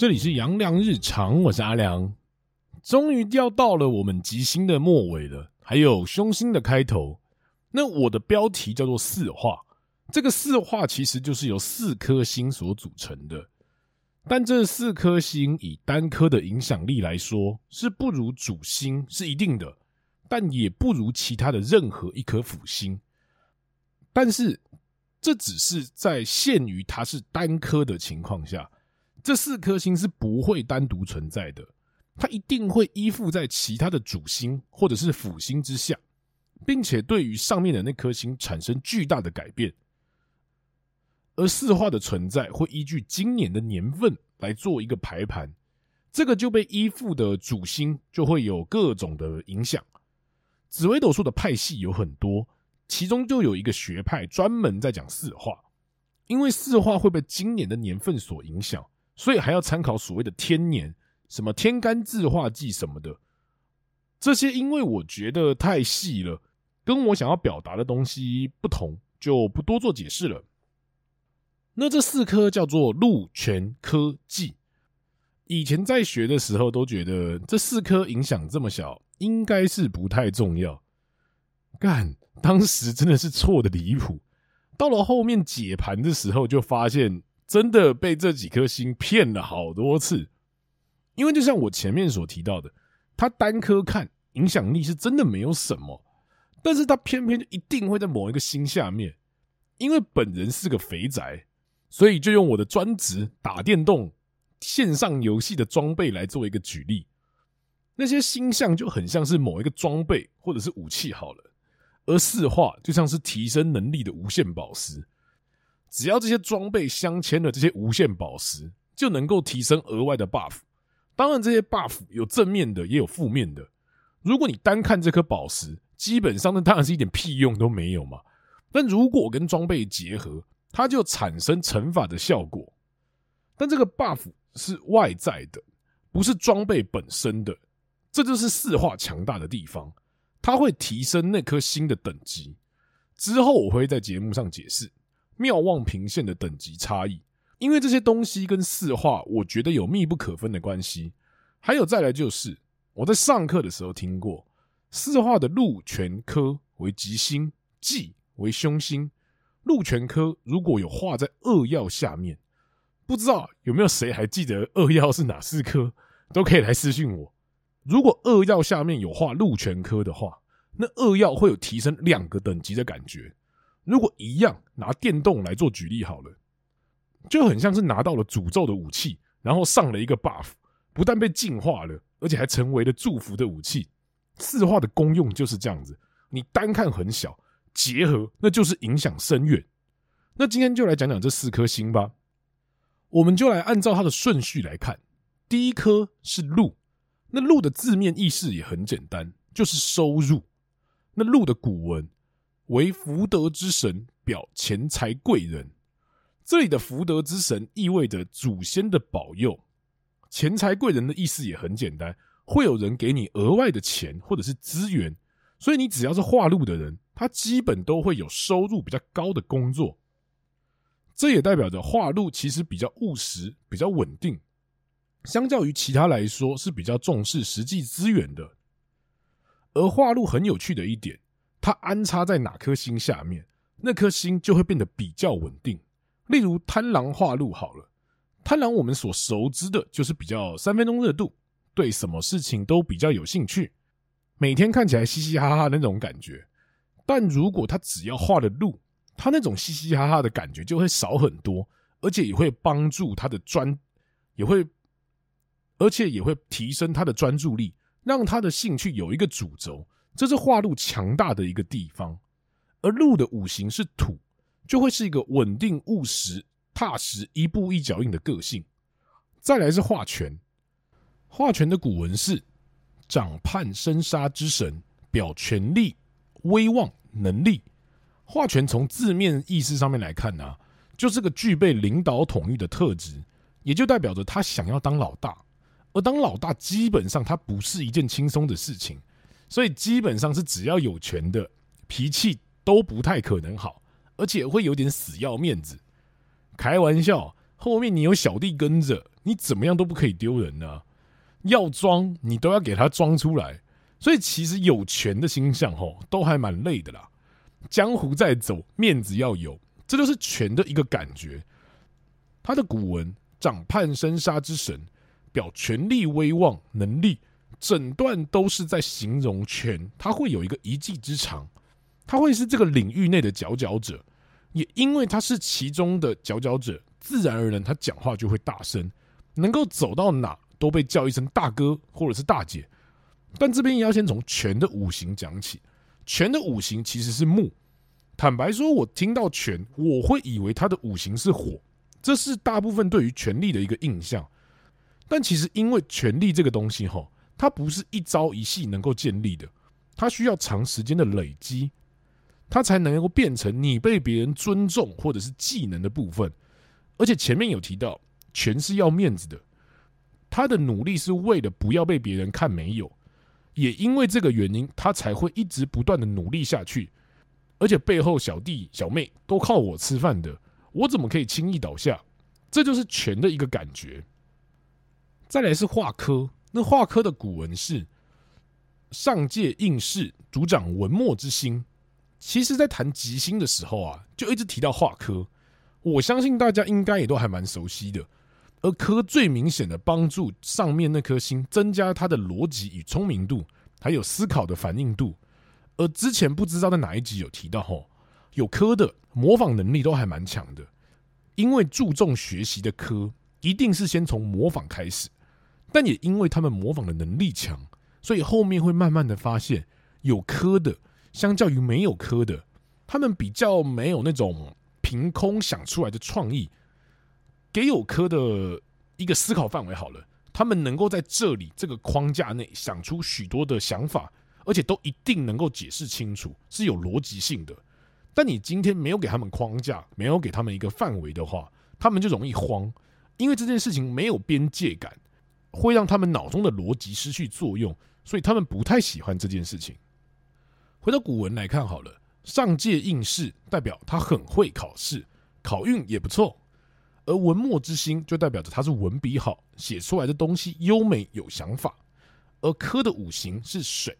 这里是阳光日常，我是阿良。终于要到了我们吉星的末尾了，还有凶星的开头。那我的标题叫做四化，这个四化其实就是由四颗星所组成的。但这四颗星以单颗的影响力来说，是不如主星是一定的，但也不如其他的任何一颗辅星。但是这只是在限于它是单颗的情况下，这四颗星是不会单独存在的，它一定会依附在其他的主星或者是辅星之下。并且对于上面的那颗星产生巨大的改变，而四化的存在会依据今年的年份来做一个排盘，这个就被依附的主星就会有各种的影响。紫微斗数的派系有很多，其中就有一个学派专门在讲四化，因为四化会被今年的年份所影响，所以还要参考所谓的天年，什么天干字化忌什么的，这些因为我觉得太细了。跟我想要表达的东西不同，就不多做解释了。那这四颗叫做禄权科技。以前在学的时候都觉得这四颗影响这么小，应该是不太重要。干，当时真的是错的离谱。到了后面解盘的时候，就发现真的被这几颗星骗了好多次。因为就像我前面所提到的，它单颗看影响力是真的没有什么。但是他偏偏就一定会在某一个星下面，因为本人是个肥宅，所以就用我的专职打电动、线上游戏的装备来做一个举例。那些星象就很像是某一个装备或者是武器好了，而四化就像是提升能力的无限宝石。只要这些装备镶嵌了这些无限宝石，就能够提升额外的 buff。当然，这些 buff 有正面的，也有负面的。如果你单看这颗宝石，基本上那当然是一点屁用都没有嘛。但如果跟装备结合，它就产生乘法的效果。但这个 buff 是外在的，不是装备本身的。这就是四化强大的地方，它会提升那颗星的等级。之后我会在节目上解释妙望平线的等级差异，因为这些东西跟四化我觉得有密不可分的关系。还有再来就是我在上课的时候听过。四化的禄权科为吉星，忌为凶星。禄权科如果有画在二曜下面，不知道有没有谁还记得二曜是哪四颗？都可以来私信我。如果二曜下面有画禄权科的话，那二曜会有提升两个等级的感觉。如果一样，拿电动来做举例好了，就很像是拿到了诅咒的武器，然后上了一个 buff，不但被净化了，而且还成为了祝福的武器。四化的功用就是这样子，你单看很小，结合那就是影响深远。那今天就来讲讲这四颗星吧，我们就来按照它的顺序来看。第一颗是禄，那禄的字面意思也很简单，就是收入。那禄的古文为福德之神，表钱财贵人。这里的福德之神意味着祖先的保佑，钱财贵人的意思也很简单。会有人给你额外的钱或者是资源，所以你只要是化禄的人，他基本都会有收入比较高的工作。这也代表着化禄其实比较务实、比较稳定，相较于其他来说是比较重视实际资源的。而化禄很有趣的一点，它安插在哪颗星下面，那颗星就会变得比较稳定。例如贪狼化禄好了，贪狼我们所熟知的就是比较三分钟热度。对什么事情都比较有兴趣，每天看起来嘻嘻哈哈那种感觉。但如果他只要画了路，他那种嘻嘻哈哈的感觉就会少很多，而且也会帮助他的专，也会，而且也会提升他的专注力，让他的兴趣有一个主轴。这是化禄强大的一个地方。而禄的五行是土，就会是一个稳定、务实、踏实、一步一脚印的个性。再来是化权。化权的古文是掌判生杀之神，表权力、威望、能力。化权从字面意思上面来看呢、就是个具备领导统御的特质，也就代表着他想要当老大。而当老大，基本上他不是一件轻松的事情，所以基本上是只要有权的，脾气都不太可能好，而且会有点死要面子。开玩笑，后面你有小弟跟着，你怎么样都不可以丢人呢、啊？要装你都要给他装出来。所以其实有权的星象吼，都还蛮累的啦。江湖在走，面子要有，这就是权的一个感觉。他的古文掌判生杀之神，表权力、威望、能力，整段都是在形容权。他会有一个一技之长，他会是这个领域内的佼佼者。也因为他是其中的佼佼者，自然而然他讲话就会大声，能够走到哪都被叫一声大哥或者是大姐。但这边也要先从权的五行讲起。权的五行其实是木。坦白说，我听到权，我会以为他的五行是火，这是大部分对于权力的一个印象。但其实，因为权力这个东西，哈，它不是一朝一夕能够建立的，它需要长时间的累积，它才能够变成你被别人尊重或者是技能的部分。而且前面有提到，权是要面子的，他的努力是为了不要被别人看没有。也因为这个原因，他才会一直不断的努力下去，而且背后小弟小妹都靠我吃饭的，我怎么可以轻易倒下？这就是权的一个感觉。再来是化科，那化科的古文是上界应试，主掌文墨之星。其实，在谈吉星的时候啊，就一直提到化科，我相信大家应该也都还蛮熟悉的。而科最明显的帮助上面那颗星增加它的逻辑与聪明度，还有思考的反应度。而之前不知道在哪一集有提到吼，有科的模仿能力都还蛮强的，因为注重学习的科一定是先从模仿开始，但也因为他们模仿的能力强，所以后面会慢慢的发现有科的相较于没有科的，他们比较没有那种凭空想出来的创意。给有科的一个思考范围好了，他们能够在这里这个框架内想出许多的想法，而且都一定能够解释清楚，是有逻辑性的。但你今天没有给他们框架，没有给他们一个范围的话，他们就容易慌，因为这件事情没有边界感，会让他们脑中的逻辑失去作用，所以他们不太喜欢这件事情。回到古文来看好了，上界应试代表他很会考试，考运也不错。而文墨之星就代表着他是文笔好，写出来的东西优美有想法。而科的五行是水，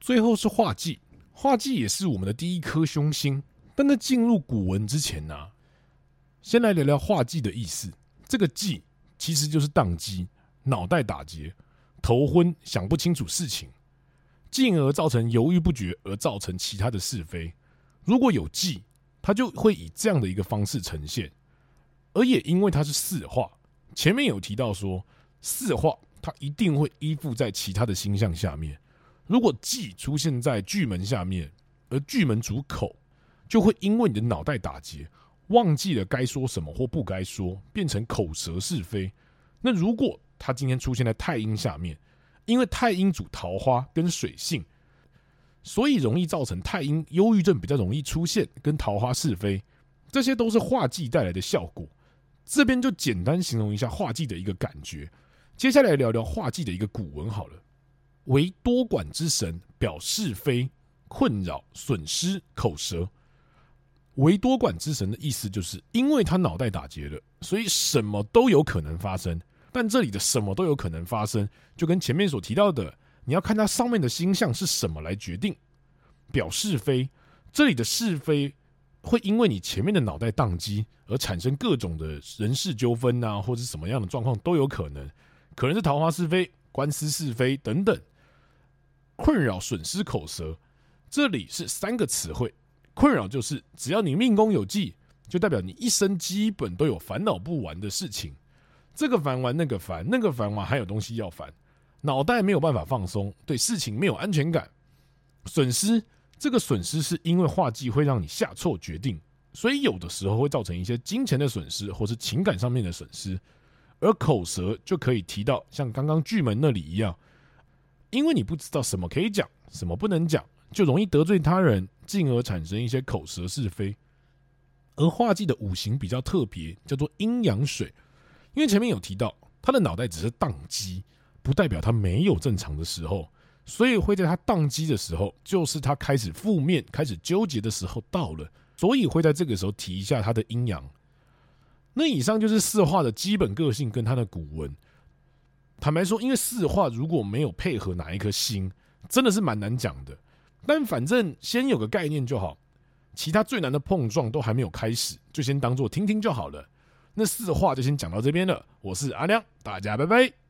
最后是化忌，化忌也是我们的第一颗凶星。但在进入古文之前呢、先来聊聊化忌的意思。这个忌其实就是当机，脑袋打结，头昏，想不清楚事情，进而造成犹豫不决，而造成其他的是非。如果有忌，它就会以这样的一个方式呈现。而也因为它是四化，前面有提到说四化它一定会依附在其他的星象下面。如果忌出现在巨门下面，而巨门主口，就会因为你的脑袋打结，忘记了该说什么或不该说，变成口舌是非。那如果它今天出现在太阴下面，因为太阴主桃花跟水性，所以容易造成太阴忧郁症比较容易出现，跟桃花是非，这些都是化忌带来的效果。这边就简单形容一下化忌的一个感觉。接下来聊聊化忌的一个古文好了。为多管之神，表是非、困扰、损失、口舌。为多管之神的意思就是，因为他脑袋打结了，所以什么都有可能发生。但这里的什么都有可能发生，就跟前面所提到的，你要看它上面的星象是什么来决定。表是非，这里的是非。会因为你前面的脑袋宕机而产生各种的人事纠纷啊，或者什么样的状况都有可能，可能是桃花是非、官司是非等等。困扰、损失、口舌，这里是三个词汇。困扰就是只要你命宫有忌，就代表你一生基本都有烦恼不完的事情，这个烦完那个烦，那个烦完还有东西要烦，脑袋没有办法放松，对事情没有安全感。损失。这个损失是因为化忌会让你下错决定，所以有的时候会造成一些金钱的损失，或是情感上面的损失。而口舌就可以提到像刚刚巨门那里一样，因为你不知道什么可以讲，什么不能讲，就容易得罪他人，进而产生一些口舌是非。而化忌的五行比较特别，叫做阴阳水，因为前面有提到他的脑袋只是宕机，不代表他没有正常的时候。所以会在他宕机的时候，就是他开始负面、开始纠结的时候到了，所以会在这个时候提一下他的阴阳。那以上就是四化的基本个性跟他的古文。坦白说，因为四化如果没有配合哪一颗星，真的是蛮难讲的。但反正先有个概念就好，其他最难的碰撞都还没有开始，就先当做听听就好了。那四话就先讲到这边了。我是阿亮，大家拜拜。